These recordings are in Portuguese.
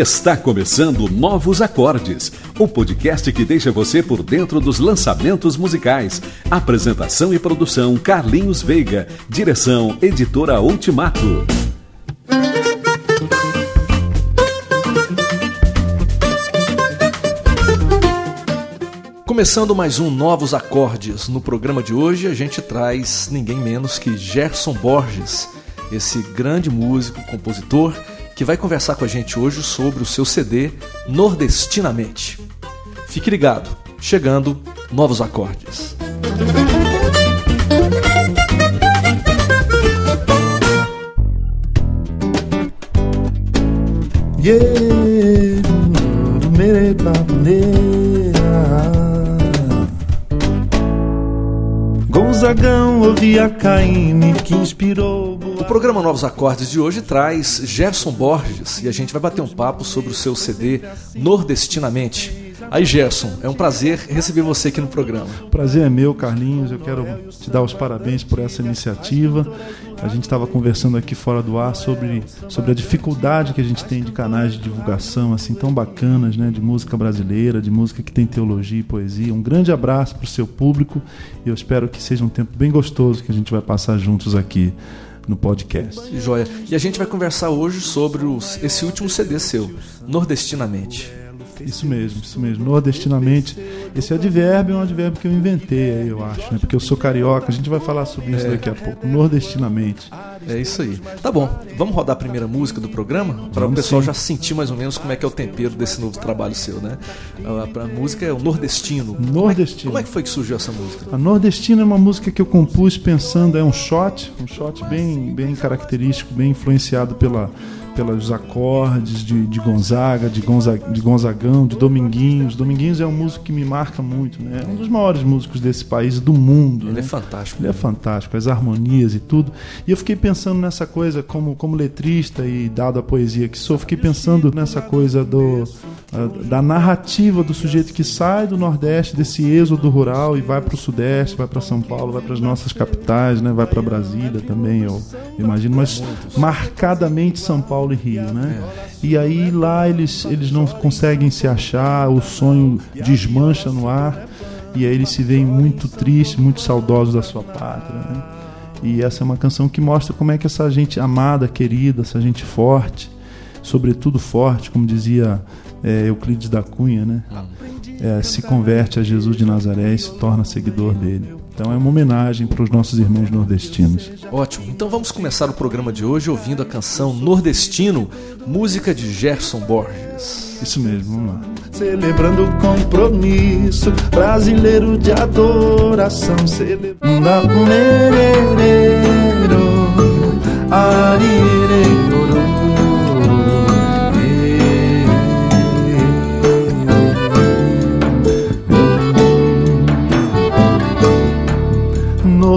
Está começando Novos Acordes, o podcast que deixa você por dentro dos lançamentos musicais. Apresentação e produção Carlinhos Veiga. Direção Editora Ultimato. Começando mais um Novos Acordes. No programa de hoje a gente traz ninguém menos que Gerson Borges, esse grande músico, compositor que vai conversar com a gente hoje sobre o seu CD Nordestinamente. Fique ligado, chegando novos acordes. Yeah, Gonzagão ouvia que inspirou o programa Novos Acordes de hoje traz Gerson Borges e a gente vai bater um papo sobre o seu CD Nordestinamente. Aí, Gerson, é um prazer receber você aqui no programa. Prazer é meu, Carlinhos. Eu quero te dar os parabéns por essa iniciativa. A gente estava conversando aqui fora do ar sobre, sobre a dificuldade que a gente tem de canais de divulgação assim tão bacanas, né, de música brasileira, de música que tem teologia e poesia. Um grande abraço para o seu público e eu espero que seja um tempo bem gostoso que a gente vai passar juntos aqui no podcast. Joia. E a gente vai conversar hoje sobre os, esse último CD seu, Nordestinamente. Isso mesmo, isso mesmo. Nordestinamente. Esse advérbio é um advérbio que eu inventei aí, eu acho, né? Porque eu sou carioca, a gente vai falar sobre isso é. daqui a pouco. Nordestinamente. É isso aí. Tá bom, vamos rodar a primeira música do programa? Para o pessoal sim. já sentir mais ou menos como é que é o tempero desse novo trabalho seu, né? A, a música é o Nordestino. Nordestino. Como é, que, como é que foi que surgiu essa música? A Nordestina é uma música que eu compus pensando, é um shot, um shot bem, bem característico, bem influenciado pela pelos acordes de, de Gonzaga, de, Gonzaga, de Gonzagão, de Dominguinhos. Dominguinhos é um músico que me marca muito, né? É um dos maiores músicos desse país, do mundo. Ele né? é fantástico. Ele é fantástico, as harmonias e tudo. E eu fiquei pensando nessa coisa, como, como letrista e dado a poesia que sou, fiquei pensando nessa coisa do, da narrativa do sujeito que sai do Nordeste, desse êxodo rural e vai para o Sudeste, vai para São Paulo, vai para as nossas capitais, né? vai para Brasília também, eu imagino, mas marcadamente São Paulo e Rio, né? E aí lá eles, eles não conseguem se achar, o sonho desmancha no ar e aí eles se veem muito tristes, muito saudosos da sua pátria, né? E essa é uma canção que mostra como é que essa gente amada, querida, essa gente forte, sobretudo forte, como dizia é, Euclides da Cunha, né? É, se converte a Jesus de Nazaré e se torna seguidor dele. Então é uma homenagem para os nossos irmãos nordestinos. Ótimo. Então vamos começar o programa de hoje ouvindo a canção Nordestino, música de Gerson Borges. Isso mesmo, vamos lá. Celebrando o compromisso brasileiro de adoração. Celebrando.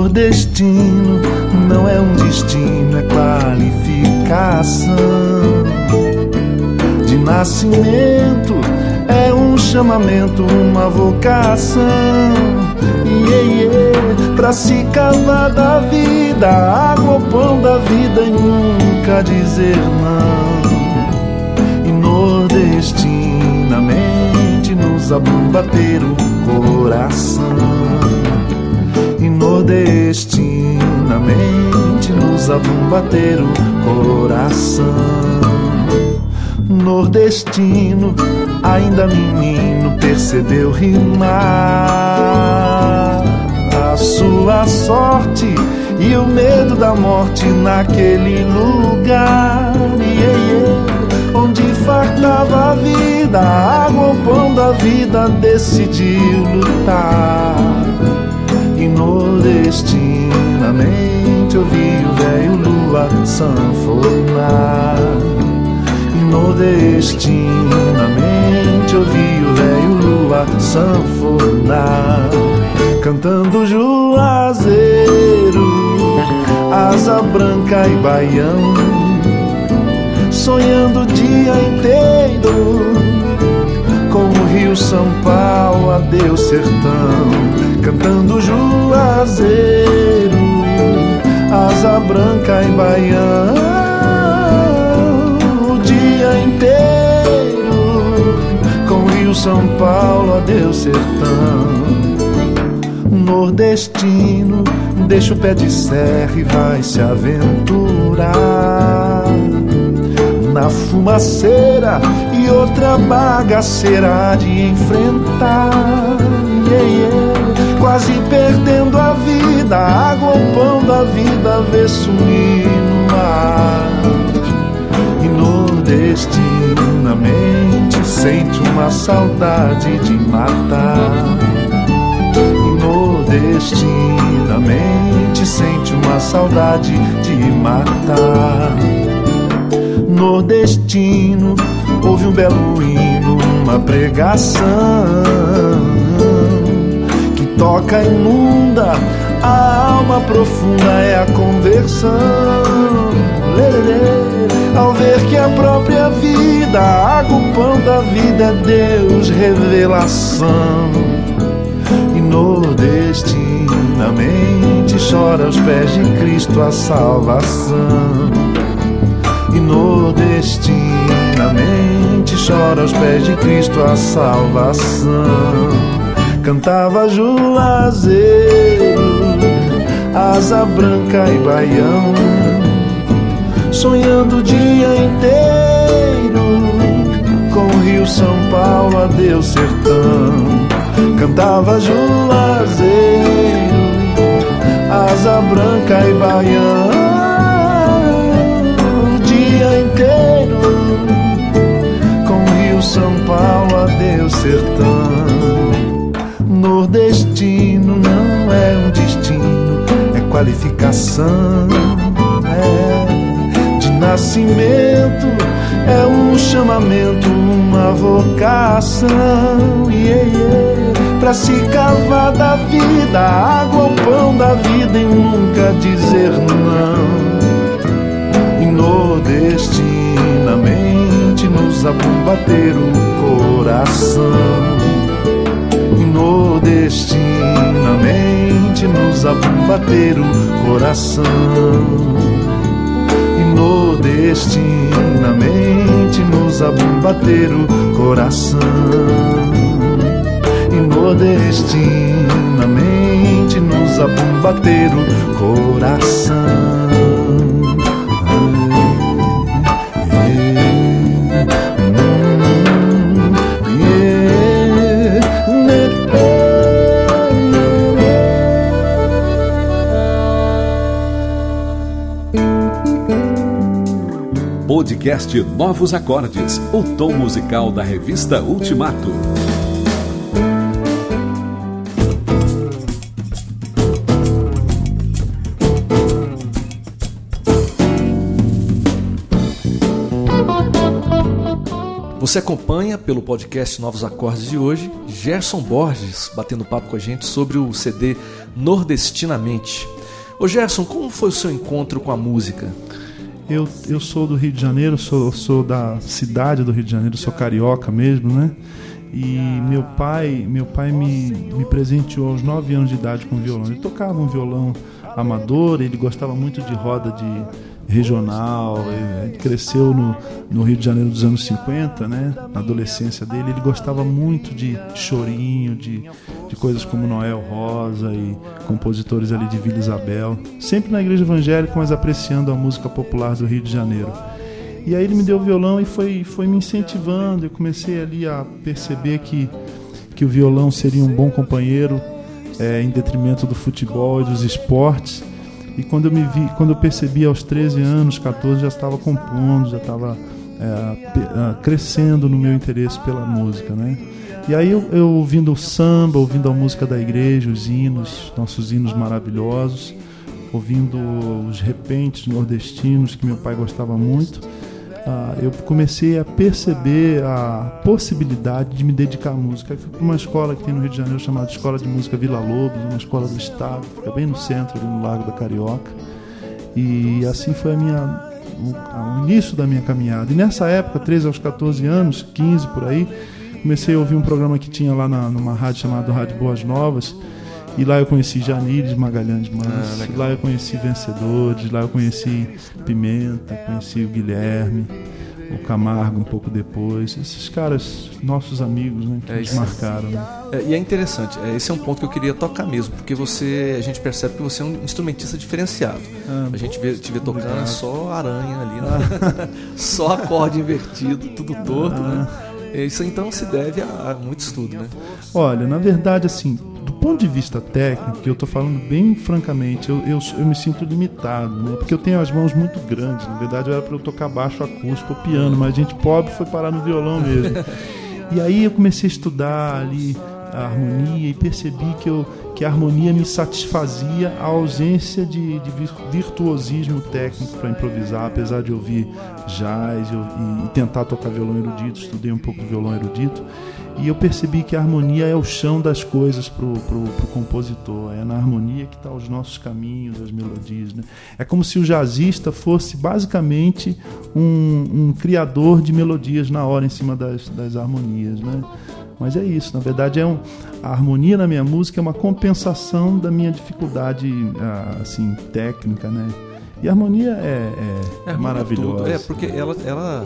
Destino não é um destino, é qualificação. De nascimento é um chamamento, uma vocação. Yeah, pra se cavar da vida, água, pão da vida e nunca dizer não. E nordestinamente nos bater o coração e nordestinamente nos bater o coração. Nordestino, ainda menino, percebeu rimar a sua sorte e o medo da morte naquele lugar. Onde fartava a vida, a água, pão da vida, decidiu lutar e nordestinamente ouvi o velho lua sanfonar. E nordestinamente ouvi o velho lua sanfonar. Cantando juazeiro, asa branca e baião. Sonhando o dia inteiro Rio São Paulo, adeus sertão. Cantando juazeiro, asa branca em Baião, o dia inteiro Rio, São Paulo, adeus sertão. Nordestino, deixa o pé de serra e vai se aventurar na fumaceira e outra bagaceira de enfrentar. Yeah, yeah. Quase perdendo a vida, água ou pão da vida vê sumir no mar. E nordestinamente sente uma saudade de matar. E nordestinamente sente uma saudade de matar nordestino houve um belo hino, uma pregação que toca imunda, a alma profunda é a conversão. Lê, ao ver que a própria vida, a água, o pão da vida é Deus, revelação. E nordestinamente chora aos pés de Cristo a salvação e nordestinamente chora aos pés de Cristo a salvação. Cantava Juazeiro, asa branca e baião, sonhando o dia inteiro com o Rio São Paulo, adeus sertão. Cantava Juazeiro, asa branca e baião sertão. Nordestino não é um destino, é qualificação. É de nascimento, é um chamamento, uma vocação. Yeah, yeah. Pra se cavar da vida, água, o pão da vida e nunca dizer não. E nordestinamente nos bater o coração. Nordestinamente nos bater o coração. Nordestinamente nos bater o coração. E nordestinamente nos bater o coração. Podcast Novos Acordes, o tom musical da revista Ultimato. Você acompanha pelo podcast Novos Acordes de hoje Gerson Borges batendo papo com a gente sobre o CD Nordestinamente. Ô Gerson, como foi o seu encontro com a música? Eu, eu sou do Rio de Janeiro, sou, sou da cidade do Rio de Janeiro, sou carioca mesmo, né? E meu pai, meu pai me, me presenteou aos 9 anos de idade com violão. Ele tocava um violão amador, ele gostava muito de roda de regional, ele cresceu no, no Rio de Janeiro dos anos 50, né? Na adolescência dele, ele gostava muito de chorinho, de, de coisas como Noel Rosa e compositores ali de Vila Isabel, sempre na igreja evangélica, mas apreciando a música popular do Rio de Janeiro. E aí ele me deu o violão e foi, foi me incentivando. Eu comecei ali a perceber que, que o violão seria um bom companheiro é, em detrimento do futebol e dos esportes. E quando eu me vi, quando eu percebi aos 13 anos, 14, já estava compondo, já estava é, crescendo no meu interesse pela música, né? E aí eu, eu ouvindo o samba, ouvindo a música da igreja, os hinos, nossos hinos maravilhosos, ouvindo os repentes nordestinos que meu pai gostava muito, ah, eu comecei a perceber a possibilidade de me dedicar à música. Fui para uma escola que tem no Rio de Janeiro chamada Escola de Música Vila Lobos, uma escola do estado, fica bem no centro, ali no Lago da Carioca. E assim foi a minha, o, o início da minha caminhada. E nessa época, 13 aos 14 anos, 15 por aí, comecei a ouvir um programa que tinha lá na, numa rádio chamada Rádio Boas Novas e lá eu conheci Janires Magalhães Manso, ah, lá eu conheci Vencedores, lá eu conheci Pimenta, conheci o Guilherme, o Camargo um pouco depois. Esses caras, nossos amigos, né, que É nos marcaram. Né? É, e é interessante, é, esse é um ponto que eu queria tocar mesmo, porque você, a gente percebe que você é um instrumentista diferenciado. Ah, A gente vê, te vê tocando obrigado. só aranha ali, né? só acorde invertido, tudo torto, né? Isso então se deve a, a muito estudo, né? Olha, na verdade, assim, ponto de vista técnico, eu tô falando bem francamente, eu, eu, eu me sinto limitado, né? Porque eu tenho as mãos muito grandes. Na verdade, era para eu tocar baixo acústico ou piano, mas gente pobre foi parar no violão mesmo. e aí eu comecei a estudar ali a harmonia e percebi que, eu, que a harmonia me satisfazia a ausência de, de vir- virtuosismo técnico para improvisar, apesar de ouvir jazz e, e tentar tocar violão erudito, estudei um pouco de violão erudito. E eu percebi que a harmonia é o chão das coisas pro, pro, pro compositor. É na harmonia que estão os nossos caminhos, as melodias. Né? É como se o jazzista fosse basicamente um, um criador de melodias na hora em cima das, das harmonias. Né? Mas é isso, na verdade é um, a harmonia na minha música é uma compensação da minha dificuldade ah, assim técnica, né? E a harmonia é, é, É, maravilhosa. tudo. É, porque ela, ela,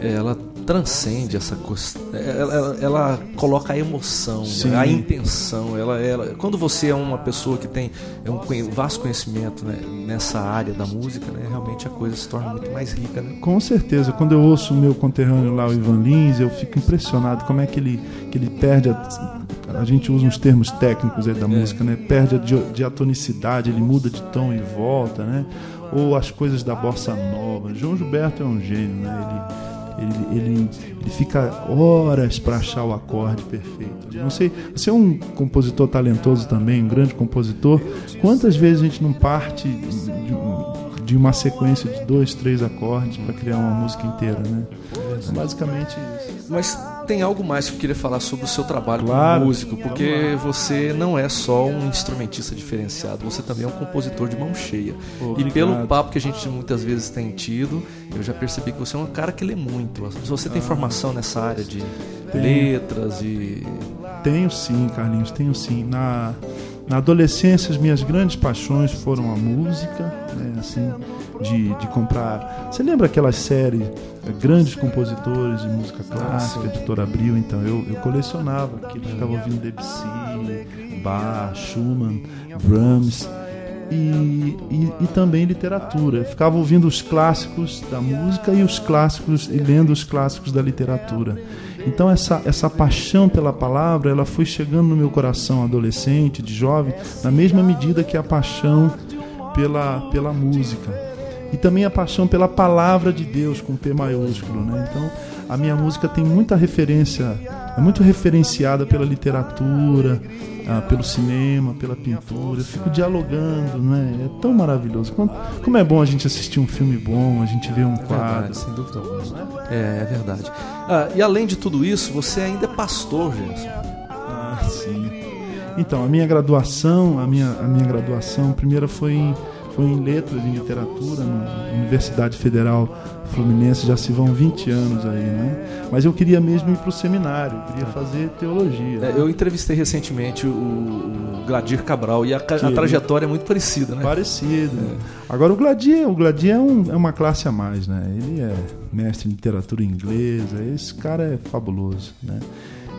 ela transcende essa coisa. Ela, ela, ela coloca a emoção, Sim. né? a intenção. Ela, ela, quando você é uma pessoa que tem é um vasto conhecimento né, nessa área da música, né, realmente a coisa se torna muito mais rica. Né? Com certeza, quando eu ouço o meu conterrâneo lá, o Ivan Lins, eu fico impressionado como é que ele, que ele perde a, a gente usa uns termos técnicos aí da música, né? Perde a di- diatonicidade, ele muda de tom e volta, né? Ou as coisas da bossa nova. João Gilberto é um gênio, né? Ele, ele, ele, ele fica horas para achar o acorde perfeito. Não sei, você é um compositor talentoso também, um grande compositor. Quantas vezes a gente não parte de, de uma sequência de dois, três acordes para criar uma música inteira, né? É basicamente isso. Mas tem algo mais que eu queria falar sobre o seu trabalho Claro. como músico, porque você não é só um instrumentista diferenciado, você também é um compositor de mão cheia. E Obrigado. pelo papo que a gente muitas vezes tem tido, eu já percebi que você é um cara que lê muito. Você tem formação nessa área de Tenho. letras e Tenho sim, Carlinhos, tenho sim. Na, na adolescência, as minhas grandes paixões foram a música, né, assim, de, de comprar. Você lembra aquelas séries, eh, grandes compositores de música clássica, sim. editora Abril? Então, eu, eu colecionava aquilo, ficava ouvindo Debussy, Bach, Schumann, Brahms. E, e, e também literatura. Eu ficava ouvindo os clássicos da música e os clássicos e lendo os clássicos da literatura. Então essa, essa paixão pela palavra, ela foi chegando no meu coração adolescente, de jovem, na mesma medida que a paixão pela, pela música. E também a paixão pela palavra de Deus com P maiúsculo, né? Então, a minha música tem muita referência, é muito referenciada pela literatura, ah, pelo cinema, pela pintura. Eu fico dialogando, né? É tão maravilhoso. Como, como é bom a gente assistir um filme bom, a gente ver um É quadro. verdade, sem dúvida alguma. É, é verdade. Ah, e além de tudo isso, você ainda é pastor, Gerson. Ah, sim. Então, a minha graduação, a minha, a minha graduação, primeira foi em, foi em letras e literatura na Universidade Federal Fluminense, já se vão 20 anos aí, né? Mas eu queria mesmo ir para o seminário, queria fazer teologia. É, eu entrevistei recentemente o, o Gladir Cabral e a, a trajetória é muito parecida, né? Parecido. Agora o Gladir, o Gladir é, um- é uma classe a mais, né? Ele é mestre em literatura inglesa, esse cara é fabuloso, né?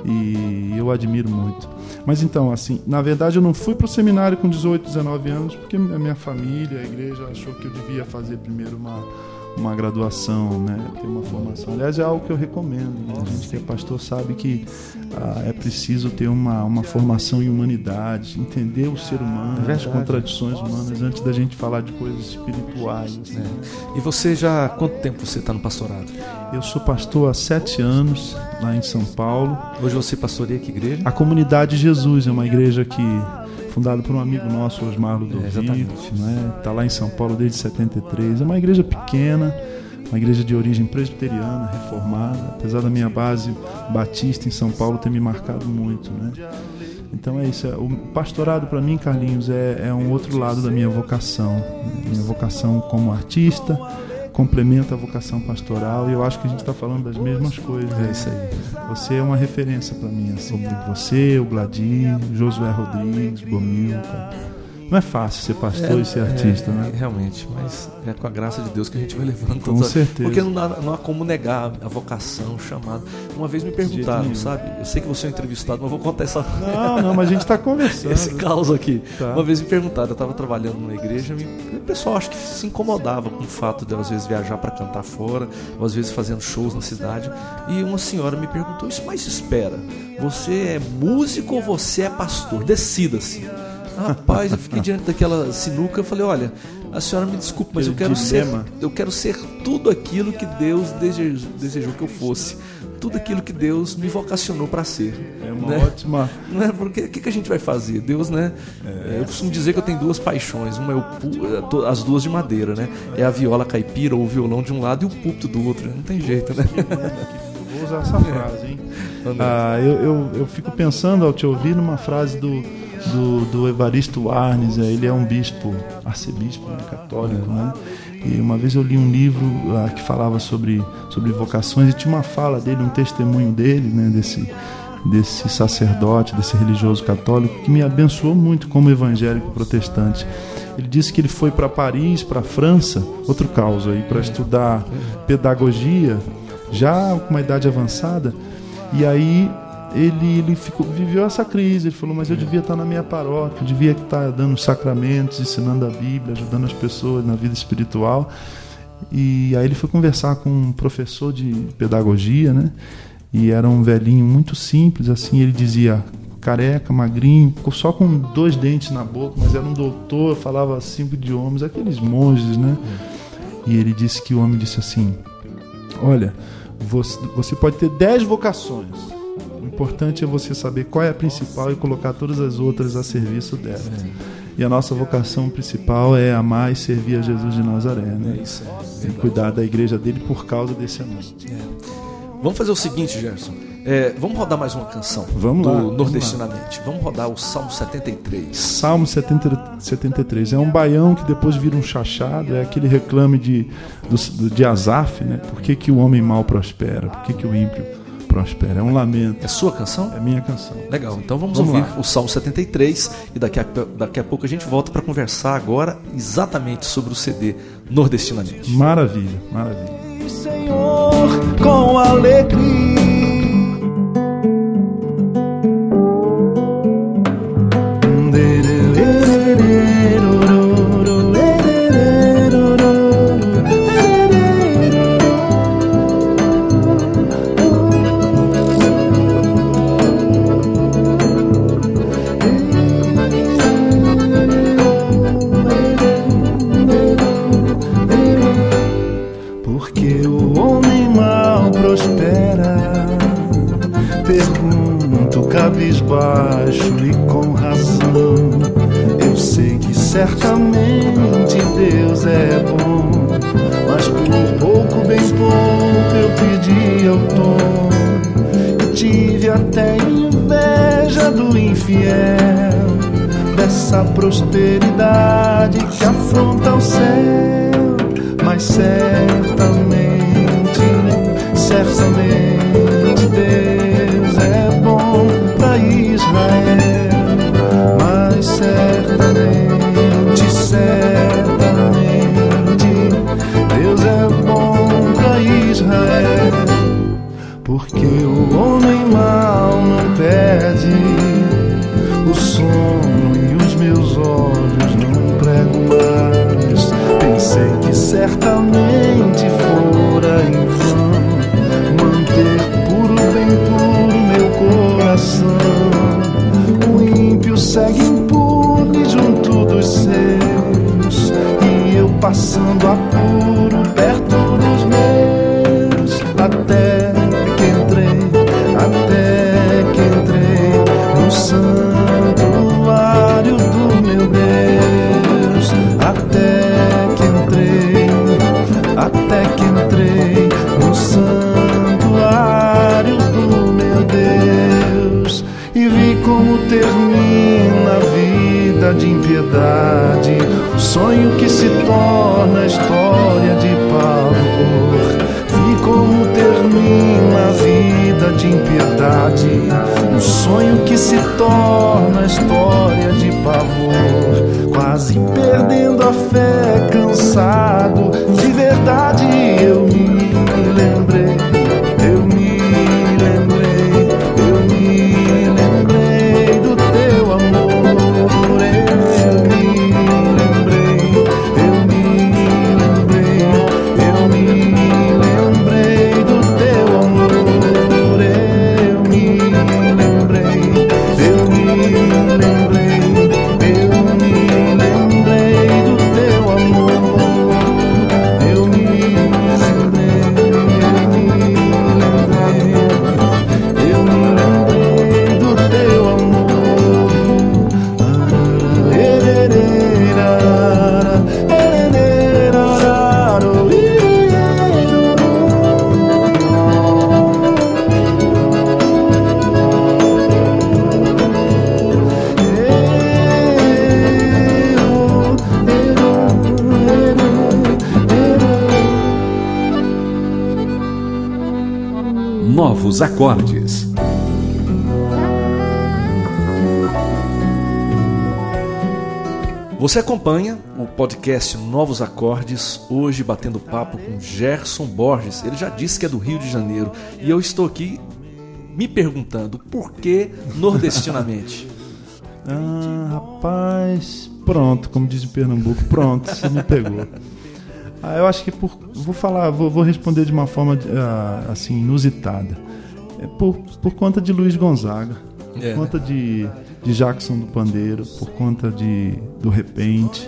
E eu admiro muito. Mas então, assim, na verdade eu não fui pro seminário com 18, 19 anos, porque a minha família, a igreja achou que eu devia fazer primeiro uma uma graduação, né, ter uma formação. Aliás, é algo que eu recomendo. Né? A gente que é pastor sabe que ah, é preciso ter uma, uma formação em humanidade, entender o ser humano, É as contradições humanas, antes da gente falar de coisas espirituais. assim. E você já. há Quanto tempo você está no pastorado? Eu sou pastor há sete anos lá em São Paulo. Hoje você pastoreia que igreja? A Comunidade Jesus é uma igreja que fundada por um amigo nosso, Osmar Ludovico, exatamente. né? Tá lá em São Paulo desde 73. É uma igreja pequena, uma igreja de origem presbiteriana, reformada, apesar da minha base batista em São Paulo ter me marcado muito, né? Então é isso. é- O pastorado para mim, Carlinhos, é, é um outro lado da minha vocação. Minha vocação como artista complementa a vocação pastoral e eu acho que a gente está falando das mesmas coisas. É isso aí. Você é uma referência para mim, assim. Você, o Gladir, Josué Rodrigues, Gomilca. Não é fácil ser pastor É, e ser é, artista, é, né? Realmente, mas é com a graça de Deus que a gente vai levando Com todas as- certeza. Porque não há, não há como negar a vocação, o chamado. Uma vez me perguntaram, sabe? Eu sei que você é um entrevistado, mas vou contar essa, Não, não, mas a gente está conversando. esse caos aqui. Tá. Uma vez me perguntaram, eu estava trabalhando numa igreja, me- o pessoal acho que se incomodava com o fato de eu, às vezes viajar para cantar fora, ou às vezes fazendo shows na cidade. E uma senhora me perguntou: Isso, mas espera, você é músico ou você é pastor? Decida-se. Rapaz, eu fiquei diante daquela sinuca, eu falei, olha, a senhora me desculpe, mas eu quero ser, dilema. eu quero ser tudo aquilo que Deus desejou, desejou que eu fosse, tudo aquilo que Deus me vocacionou para ser. É uma né? ótima. Não é porque o que, que a gente vai fazer? Deus, né? é, eu costumo dizer que eu tenho duas paixões. Uma é o é as duas de madeira, né? É a viola caipira ou o violão de um lado e o púlpito do outro. Não tem jeito, né? Vou usar essa frase, hein? Ah, eu, eu, eu fico pensando ao te ouvir numa frase do, do, do Evaristo Arnes, é, ele é um bispo, arcebispo né, católico, né? E uma vez eu li um livro ah, que falava sobre, sobre vocações e tinha uma fala dele, um testemunho dele, né, desse, desse sacerdote, desse religioso católico, que me abençoou muito como evangélico protestante. Ele disse que ele foi para Paris, para a França, outro caos aí, para estudar pedagogia, já com uma idade avançada, e aí ele, ele ficou, viveu essa crise. Ele falou: Mas eu devia estar na minha paróquia, eu devia estar dando os sacramentos, ensinando a Bíblia, ajudando as pessoas na vida espiritual. E aí ele foi conversar com um professor de pedagogia, né? E era um velhinho muito simples, assim. Ele dizia: careca, magrinho, só com dois dentes na boca, mas era um doutor, falava cinco idiomas, aqueles monges, né? E ele disse que o homem disse assim: Olha, você, você pode ter dez vocações. Importante é você saber qual é a principal e colocar todas as outras a serviço dela. E a nossa vocação principal é amar e servir a Jesus de Nazaré, né? É isso. E cuidar da igreja dele por causa desse amor. Vamos fazer o seguinte, Gerson. É, vamos rodar mais uma canção Vamos do lá, vamos Nordestinamente. Vamos rodar o Salmo 73. Salmo 70, 73 é um baião que depois vira um chachado, é aquele reclame de, do, de Asaf, né? Por que, que o homem mal prospera? Por que, que o ímpio prospera? É um lamento. É sua canção? É minha canção. Legal, então vamos, Vamos ouvir lá. o Salmo 73 e daqui a, daqui a pouco a gente volta para conversar agora exatamente sobre o CD Nordestinamente. Maravilha, maravilha. Senhor, com alegria. Certamente Deus é bom. Mas por pouco, bem pouco, eu pedi ao tom. E tive até inveja do infiel. Dessa prosperidade que afronta o céu mas certamente, certamente fora em vão manter puro, bem puro meu coração. O ímpio segue impune junto dos seus, e eu passando apuro termina a vida de impiedade, o sonho que se torna história de pavor. Vi como termina a vida de impiedade, um sonho que se torna história de pavor. a fé cansado. De verdade eu me acordes. Você acompanha o podcast Novos Acordes, hoje batendo papo com Gerson Borges. Ele já disse que é do Rio de Janeiro e eu estou aqui me perguntando por que nordestinamente. Ah, rapaz, pronto, como diz em Pernambuco, pronto, você me pegou. Ah, eu acho que por, vou falar, vou, vou responder de uma forma ah, assim inusitada. Por, por conta de Luiz Gonzaga, por É, conta de, de Jackson do Pandeiro, por conta de do Repente,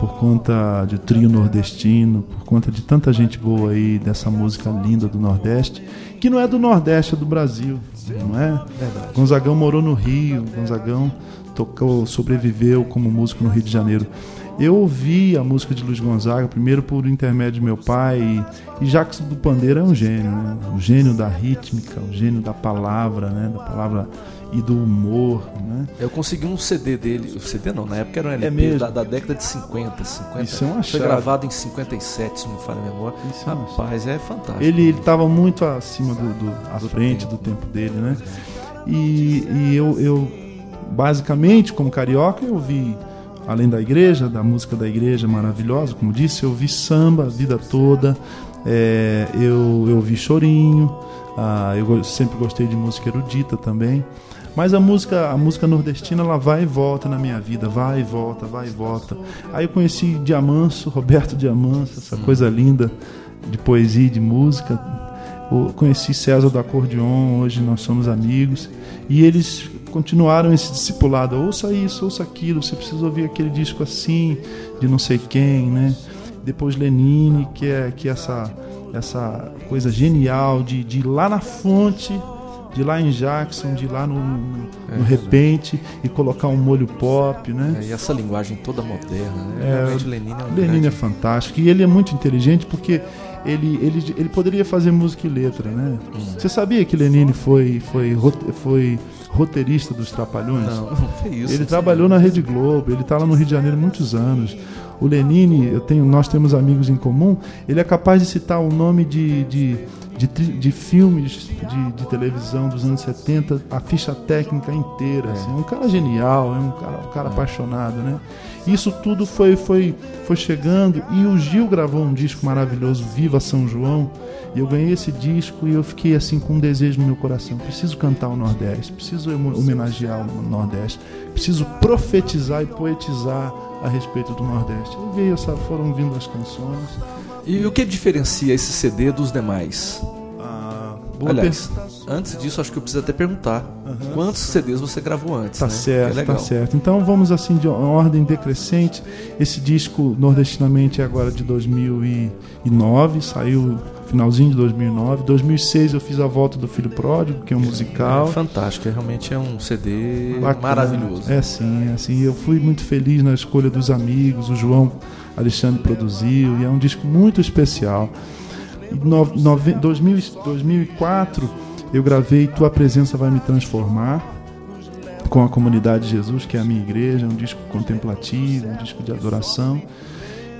por conta de Trio Nordestino, por conta de tanta gente boa aí dessa música linda do Nordeste, que não é do Nordeste, é do Brasil, não é? Verdade. Gonzagão morou no Rio, Gonzagão tocou, sobreviveu como músico no Rio de Janeiro. Eu ouvi a música de Luiz Gonzaga, primeiro por intermédio de meu pai, e, e Jacques do Pandeiro é um gênio, né? O gênio da rítmica, o gênio da palavra, né? Da palavra e do humor, né? Eu consegui um CD dele, CD não, na época era um LP É da, da década de 50, 50. Isso é uma Foi gravado em 57, se não me falha a memória. Isso é Rapaz, é fantástico. Ele estava muito acima do, do à Do frente tempo. do tempo dele, né? E, e eu, eu, basicamente, como carioca, eu vi, além da igreja, da música da igreja maravilhosa, como disse, eu vi samba a vida toda, é, eu, eu vi chorinho, ah, eu sempre gostei de música erudita também. Mas a música, a música nordestina, ela vai e volta na minha vida, vai e volta, vai e volta. Aí eu conheci Diamanso, Roberto Diamanso, essa coisa linda de poesia e de música. Eu conheci César do Acordeon, hoje nós somos amigos. E eles continuaram esse discipulado. Ouça isso, ouça aquilo, você precisa ouvir aquele disco assim, de não sei quem, né? Depois Lenine, que é, que é essa, essa coisa genial de, de ir lá na fonte, de ir lá em Jackson, de ir lá no, no, no É. repente e colocar um molho pop, né? É, e essa linguagem toda moderna, né? É, Realmente Lenine é um Lenine grande... é fantástico e ele é muito inteligente porque ele, ele, ele poderia fazer música e letra, né? Hum. Você sabia que Lenine foi, foi, foi roteirista dos Trapalhões? Não, não foi isso. Ele trabalhou na Rede Globo, ele está lá no Rio de Janeiro há muitos anos. O Lenine, eu tenho, nós temos amigos em comum, ele é capaz de citar o nome de, de, de, de filmes de, de televisão dos anos 70, a ficha técnica inteira. É. assim. É um cara genial, é um cara, um cara apaixonado, né? Isso tudo foi, foi, foi chegando e o Gil gravou um disco maravilhoso, Viva São João. E eu ganhei esse disco e eu fiquei assim com um desejo no meu coração. Preciso cantar o Nordeste, preciso homenagear o Nordeste, preciso profetizar e poetizar a respeito do Nordeste. E veio essa, foram vindo as canções. E o que diferencia esse CD dos demais? Ah, Aliás, antes disso, acho que eu preciso até perguntar. Aham. Quantos CDs você gravou antes? Tá né? É certo, legal. tá certo. Então vamos assim de ordem decrescente. Esse disco nordestinamente é agora de 2009, saiu finalzinho de 2009. 2006 eu fiz a volta do Filho Pródigo, que é um musical. É fantástico, é, realmente é um CD Bacana. maravilhoso. É sim, é sim. Eu fui muito feliz na escolha dos amigos, o João Alexandre produziu, e é um disco muito especial. Em no, nove- 2000 2004 eu gravei Tua Presença Vai Me Transformar com a Comunidade de Jesus, que é a minha igreja, é um disco contemplativo, um disco de adoração.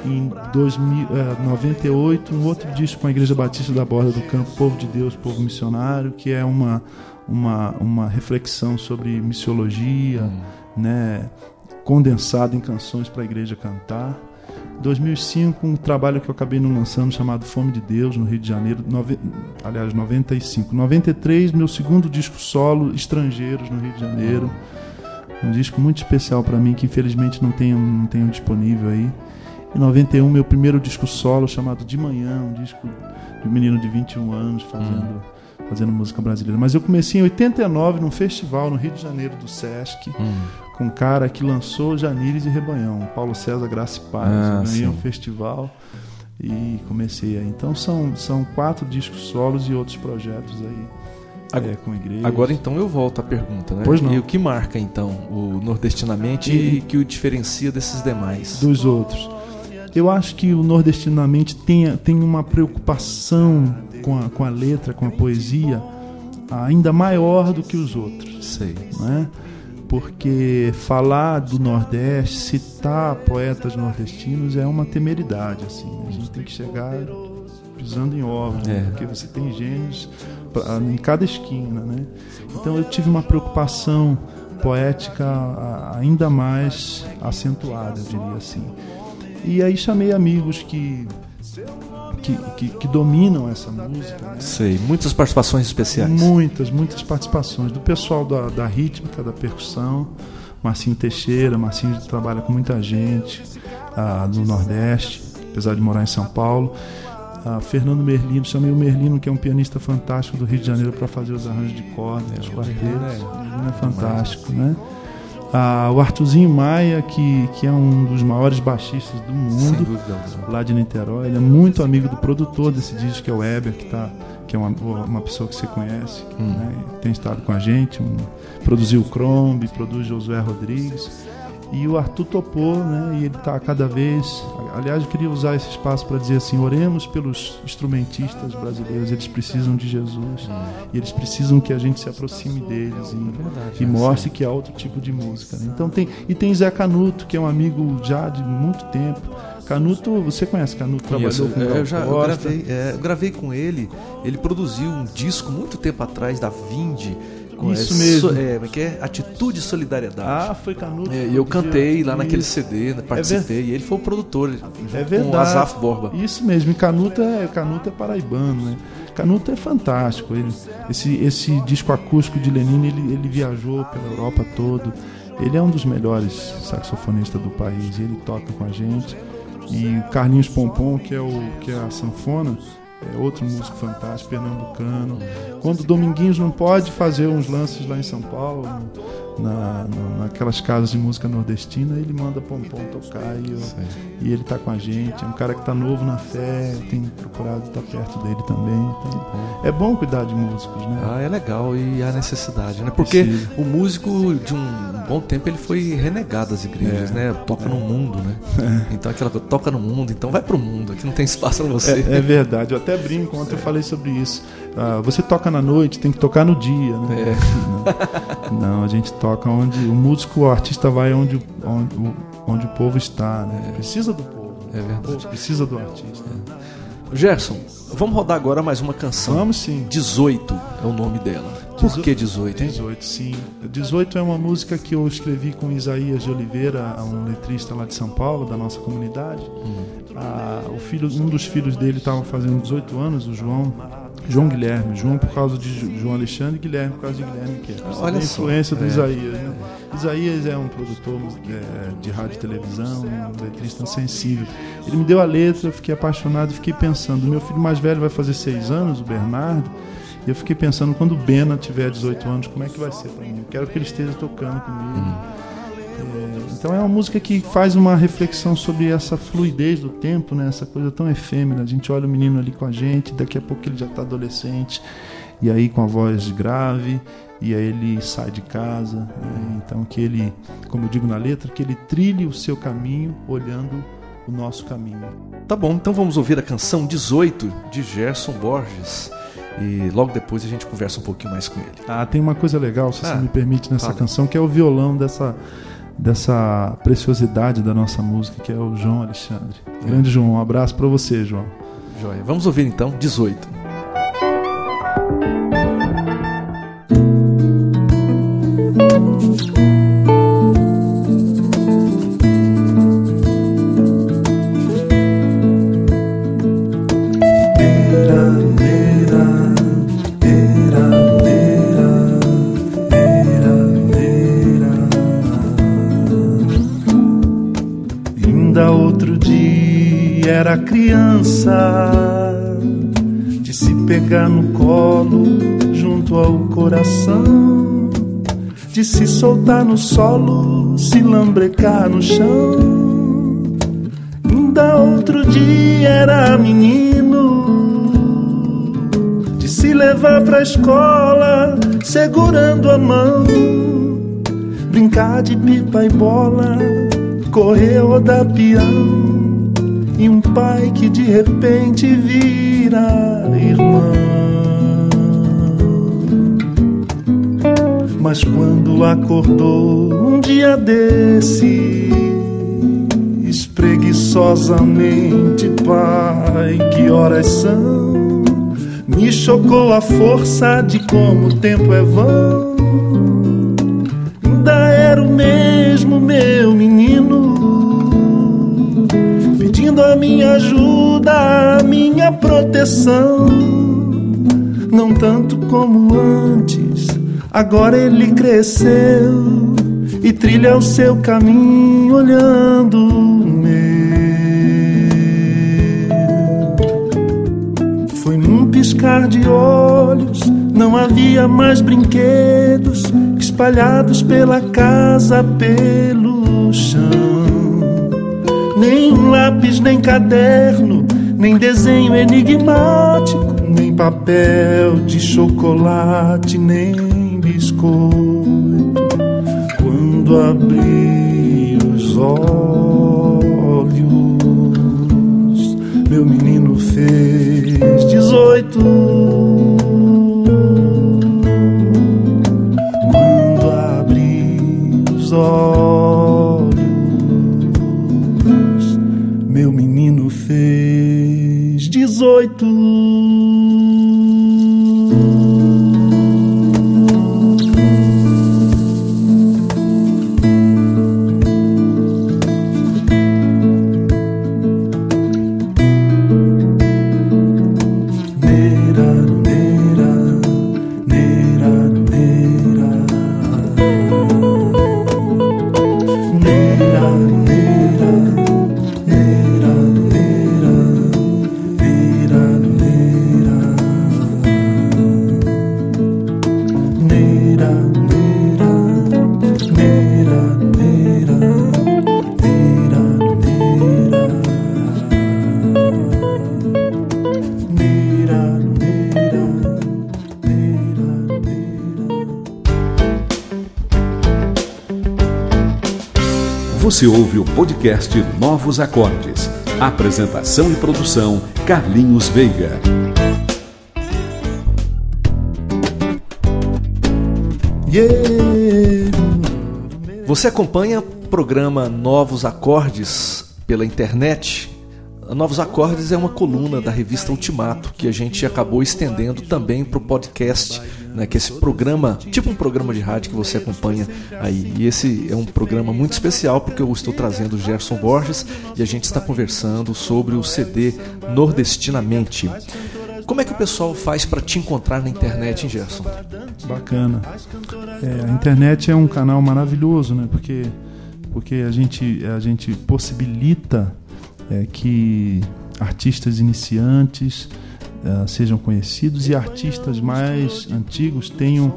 Em 2000, eh, 98, um outro disco com a Igreja Batista da Borda do Campo, Povo de Deus, Povo Missionário, que é uma, uma, uma reflexão sobre missiologia, né, condensado em canções para a igreja cantar. 2005, um trabalho que eu acabei não lançando chamado Fome de Deus, no Rio de Janeiro, nove, aliás, 95. 93, meu segundo disco solo, Estrangeiros, no Rio de Janeiro. Um disco muito especial para mim, que infelizmente não tenho, não tenho disponível aí. Em 91, meu primeiro disco solo, chamado De Manhã, um disco de um menino de 21 anos fazendo, hum. fazendo música brasileira. Mas eu comecei em 89, num festival no Rio de Janeiro do Sesc. Hum com um cara que lançou Janires e Rebanhão, Paulo César Graça e Paz. Ah, ganhei um festival e comecei aí. Então são, são quatro discos solos e outros projetos aí. Agora, é, com igreja. Agora então eu volto à pergunta, né? Pois não. E o que marca então o nordestinamente e, e que o diferencia desses demais? Dos outros. Eu acho que o nordestinamente tem, tem uma preocupação com a, com a letra, com a poesia, ainda maior do que os outros. Sei. Né? porque falar do Nordeste, citar poetas nordestinos é uma temeridade, assim. Né? A gente tem que chegar pisando em ovos, é. porque você tem gênios pra, em cada esquina, né? Então eu tive uma preocupação poética ainda mais acentuada, eu diria assim. E aí chamei amigos que que, que, que, dominam essa música. Né? Sei, muitas participações especiais. Muitas, muitas participações. Do pessoal da, da rítmica, da percussão, Marcinho Teixeira, Marcinho trabalha com muita gente ah, do Nordeste, apesar de morar em São Paulo. Ah, Fernando Merlino, chamei o Merlino, que é um pianista fantástico do Rio de Janeiro, para fazer os arranjos de cordas, é, os quartetos. É, é fantástico, né? Ah, o Artuzinho Maia, que, que é um dos maiores baixistas do mundo, lá de Niterói. Ele é muito amigo do produtor desse disco, que é o Weber, que, tá, que é uma, uma pessoa que você conhece, hum. né, tem estado com a gente. Um, produziu o Crombie, produz Josué Rodrigues. E o Arthur topou, né? E ele está cada vez. Aliás, eu queria usar esse espaço para dizer assim: oremos pelos instrumentistas brasileiros, eles precisam de Jesus. Hum. E eles precisam que a gente se aproxime deles e, é verdade, e mostre que há outro tipo de música. Né? Então tem. E tem Zé Canuto, que é um amigo já de muito tempo. Canuto, você conhece Canuto? Trabalhou com eu já eu gravei, é, eu gravei com ele. Ele produziu um disco muito tempo atrás da Isso mesmo. É, que é Atitude e Solidariedade. Ah, foi Canuto. É, e eu cantei lá naquele CD, né, participei. É e ele foi o produtor, é verdade. com o Azaf Borba. Isso mesmo, e Canuto é, Canuto é paraibano, né? Canuto é fantástico. Ele, esse, esse disco acústico de Lenine, ele, ele viajou pela Europa toda. Ele é um dos melhores saxofonistas do país. Ele toca com a gente. E o Carlinhos Pompom, que é, o, que é a sanfona, é outro músico fantástico, pernambucano. Quando Dominguinhos não pode fazer uns lances lá em São Paulo, na, na, naquelas casas de música nordestina, ele manda Pompom tocar e, eu, e ele tá com a gente. É um cara que tá novo na fé, tem procurado estar perto dele também. Então, é bom cuidar de músicos, né? Ah, é legal e há necessidade, né? Porque Precisa. o músico, de um bom tempo, ele foi renegado das igrejas, é. né? Toca é. no mundo, né? É. Então aquela coisa, toca no mundo, então vai pro mundo, aqui não tem espaço pra você. É, é verdade, eu até brinco, ontem eu falei sobre isso. Ah, você toca na noite, tem que tocar no dia, né? É. Não, a gente toca onde o músico, o artista vai onde, onde, onde o povo está, né? É. Precisa do povo. É verdade. Precisa do artista. É. Gerson, vamos rodar agora mais uma canção. Vamos sim. 18 é o nome dela. Por que 18? Hein? 18, sim. 18 é uma música que eu escrevi com Isaías de Oliveira, um letrista lá de São Paulo, da nossa comunidade. Hum. Ah, o filho, um dos filhos dele estava fazendo 18 anos, o João. João Guilherme, João por causa de João Alexandre e Guilherme por causa de Guilherme que Olha a influência do é. Isaías. Né? Isaías é um produtor é, de rádio e televisão, um letrista sensível. Ele me deu a letra, eu fiquei apaixonado, fiquei pensando. Meu filho mais velho vai fazer seis anos, o Bernardo. E eu fiquei pensando, quando o Bena tiver 18 anos, como é que vai ser para mim? Eu quero que ele esteja tocando comigo. Uhum. Então é uma música que faz uma reflexão sobre essa fluidez do tempo, né? essa coisa tão efêmera. A gente olha o menino ali com a gente, daqui a pouco ele já está adolescente, e aí com a voz grave, e aí ele sai de casa. Né? Então que ele, como eu digo na letra, que ele trilhe o seu caminho olhando o nosso caminho. Tá bom, então vamos ouvir a canção 18 de Gerson Borges. E logo depois a gente conversa um pouquinho mais com ele. Ah, tem uma coisa legal, se ah, você me permite, nessa fala. canção, que é o violão dessa, dessa preciosidade da nossa música, que é o João Alexandre. Grande João, um abraço para você, João. Joia. Vamos ouvir então 18. Pegar no colo junto ao coração, de se soltar no solo, se lambrecar no chão. Ainda outro dia era menino de se levar pra escola segurando a mão, brincar de pipa e bola correr rodar peão e um pai que de repente irmão. Mas quando acordou um dia desse, espreguiçosamente, pai, que horas são? Me chocou a força de como o tempo é vão. Ainda era o mesmo meu menino, a minha ajuda, a minha proteção. Não tanto como antes, agora ele cresceu e trilha o seu caminho olhando o meu. Foi num piscar de olhos, não havia mais brinquedos espalhados pela casa, pelo nem caderno, nem desenho enigmático, nem papel de chocolate, nem biscoito. Quando abri os olhos, meu menino fez dezoito. Quando Você ouve o podcast Novos Acordes. Apresentação e produção Carlinhos Veiga. Yeah. Você acompanha o programa Novos Acordes pela internet? Novos Acordes é uma coluna da revista Ultimato que a gente acabou estendendo também para o podcast, né, que é esse programa, tipo um programa de rádio que você acompanha aí. E esse é um programa muito especial porque eu estou trazendo o Gerson Borges e a gente está conversando sobre o CD Nordestinamente. Como é que o pessoal faz para te encontrar na internet, hein, Gerson? Bacana. É, a internet é um canal maravilhoso, né? Porque, porque a, gente, a gente possibilita é, que artistas iniciantes ah, sejam conhecidos e artistas mais antigos tenham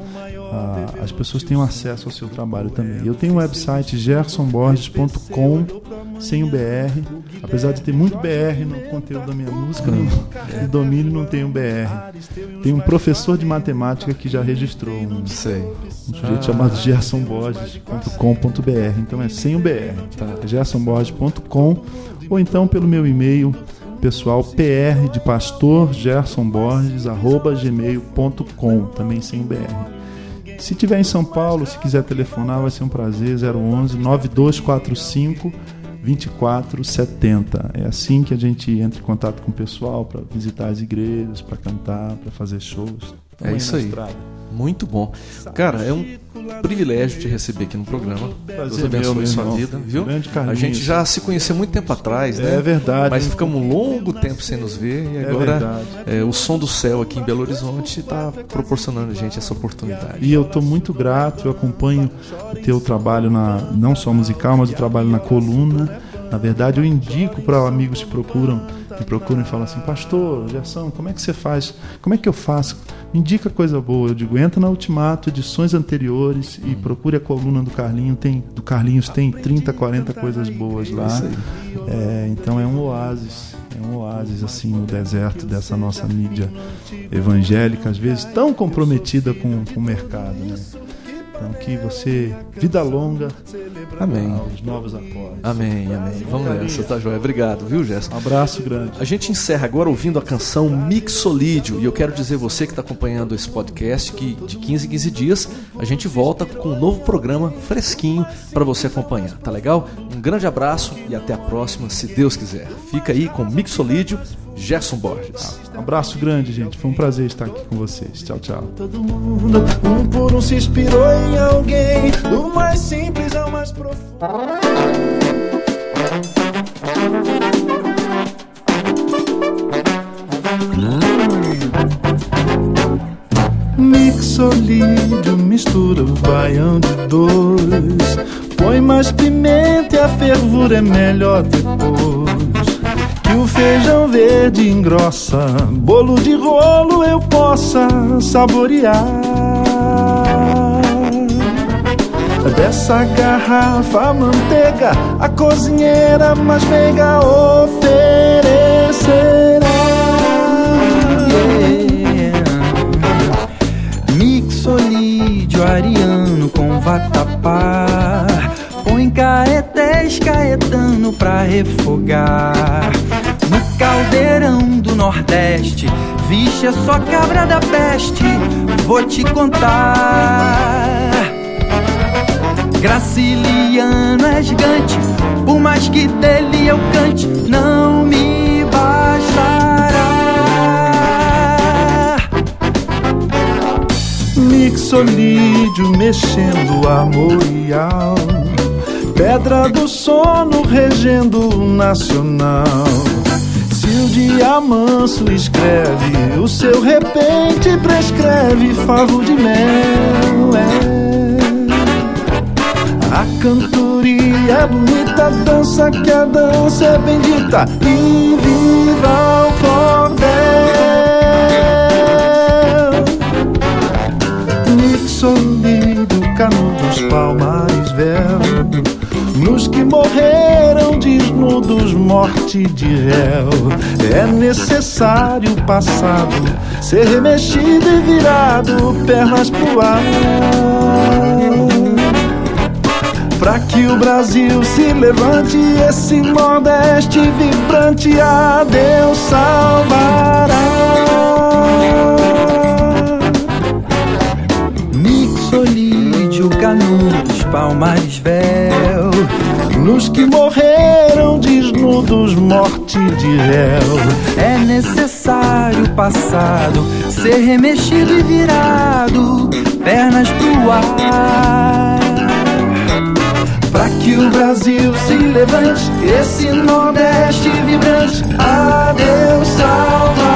ah, as pessoas tenham acesso ao seu trabalho também. Eu tenho o website gersonborges.com sem o BR, apesar de ter muito BR no conteúdo da minha música, no, no domínio não tem o BR. Tem um professor de matemática que já registrou um, Sei. um sujeito chamado gersonborges.com.br, então é sem o BR, Tá. gersonborges.com ou então pelo meu e-mail pessoal pr de pastor gersonborges arroba gmail.com também sem o BR. Se tiver em São Paulo, se quiser telefonar, vai ser um prazer. 011 9245 2470. É assim que a gente entra em contato com o pessoal para visitar as igrejas, para cantar, para fazer shows. É isso aí. estrada. Muito bom. Cara, é um privilégio te receber aqui no programa. Prazer Deus abençoe meu, sua irmão. vida, viu? Grande A gente já se conheceu muito tempo atrás, né? É verdade. Mas ficamos um longo tempo sem nos ver e É agora verdade. é, o som do céu aqui em Belo Horizonte está proporcionando a gente essa oportunidade. E eu estou muito grato, eu acompanho o teu trabalho na não só musical, mas o trabalho na coluna. Na verdade, eu indico para amigos que procuram, que procuram e falam assim, pastor, Gerson, como é que você faz? Como é que eu faço? Me indica coisa boa. Eu digo, entra na Ultimato, edições anteriores e procure a coluna do Carlinhos. Tem, do Carlinhos tem 30, 40 coisas boas lá. É, então é um oásis, é um oásis assim no deserto dessa nossa mídia evangélica, às vezes tão comprometida com, com o mercado. Né? Então que você, vida longa Amém. aos novos. Amém, amém. Vamos nessa, tá joia? Obrigado, viu, Gerson? Um abraço grande. A gente encerra agora ouvindo a canção Mixolídio. E eu quero dizer você que está acompanhando esse podcast que de 15 em 15 dias a gente volta com um novo programa fresquinho para você acompanhar. Tá legal? Um grande abraço e até a próxima, se Deus quiser. Fica aí com Mixolídio, Gerson Borges. Um abraço grande, gente. Foi um prazer estar aqui com vocês. Tchau, tchau. Todo mundo, um por um, se inspirou em alguém. Do mais simples ao mais profundo. Mixolídio, mistura o baião de dois. Põe mais pimenta e a fervura é melhor depois. Que o feijão verde engrossa, bolo de rolo eu possa saborear. Dessa garrafa manteiga, a cozinheira mais meiga oferecerá. Mixolídio ariano com vatapá Põe caetés caetano pra refogar caldeirão do nordeste Vixe, é só cabra da peste Vou te contar Graciliano é gigante Por mais que dele eu cante Não me bastará Mixolídio mexendo armorial. Pedra do sono regendo o nacional. O dia manso escreve, o seu repente prescreve favo de mel. É. A cantoria é bonita, a dança que a dança é bendita. E viva o cordel. Morte de réu. É necessário o passado ser remexido e virado, pernas pro ar. Pra que o Brasil se levante, esse Nordeste vibrante a Deus salvará. Mixolídio, canudos, palmares, véu Nos que morreram desnudos, morte de réu. É necessário o passado ser remexido e virado, pernas pro ar. Pra que o Brasil se levante, esse Nordeste vibrante a Deus salvará.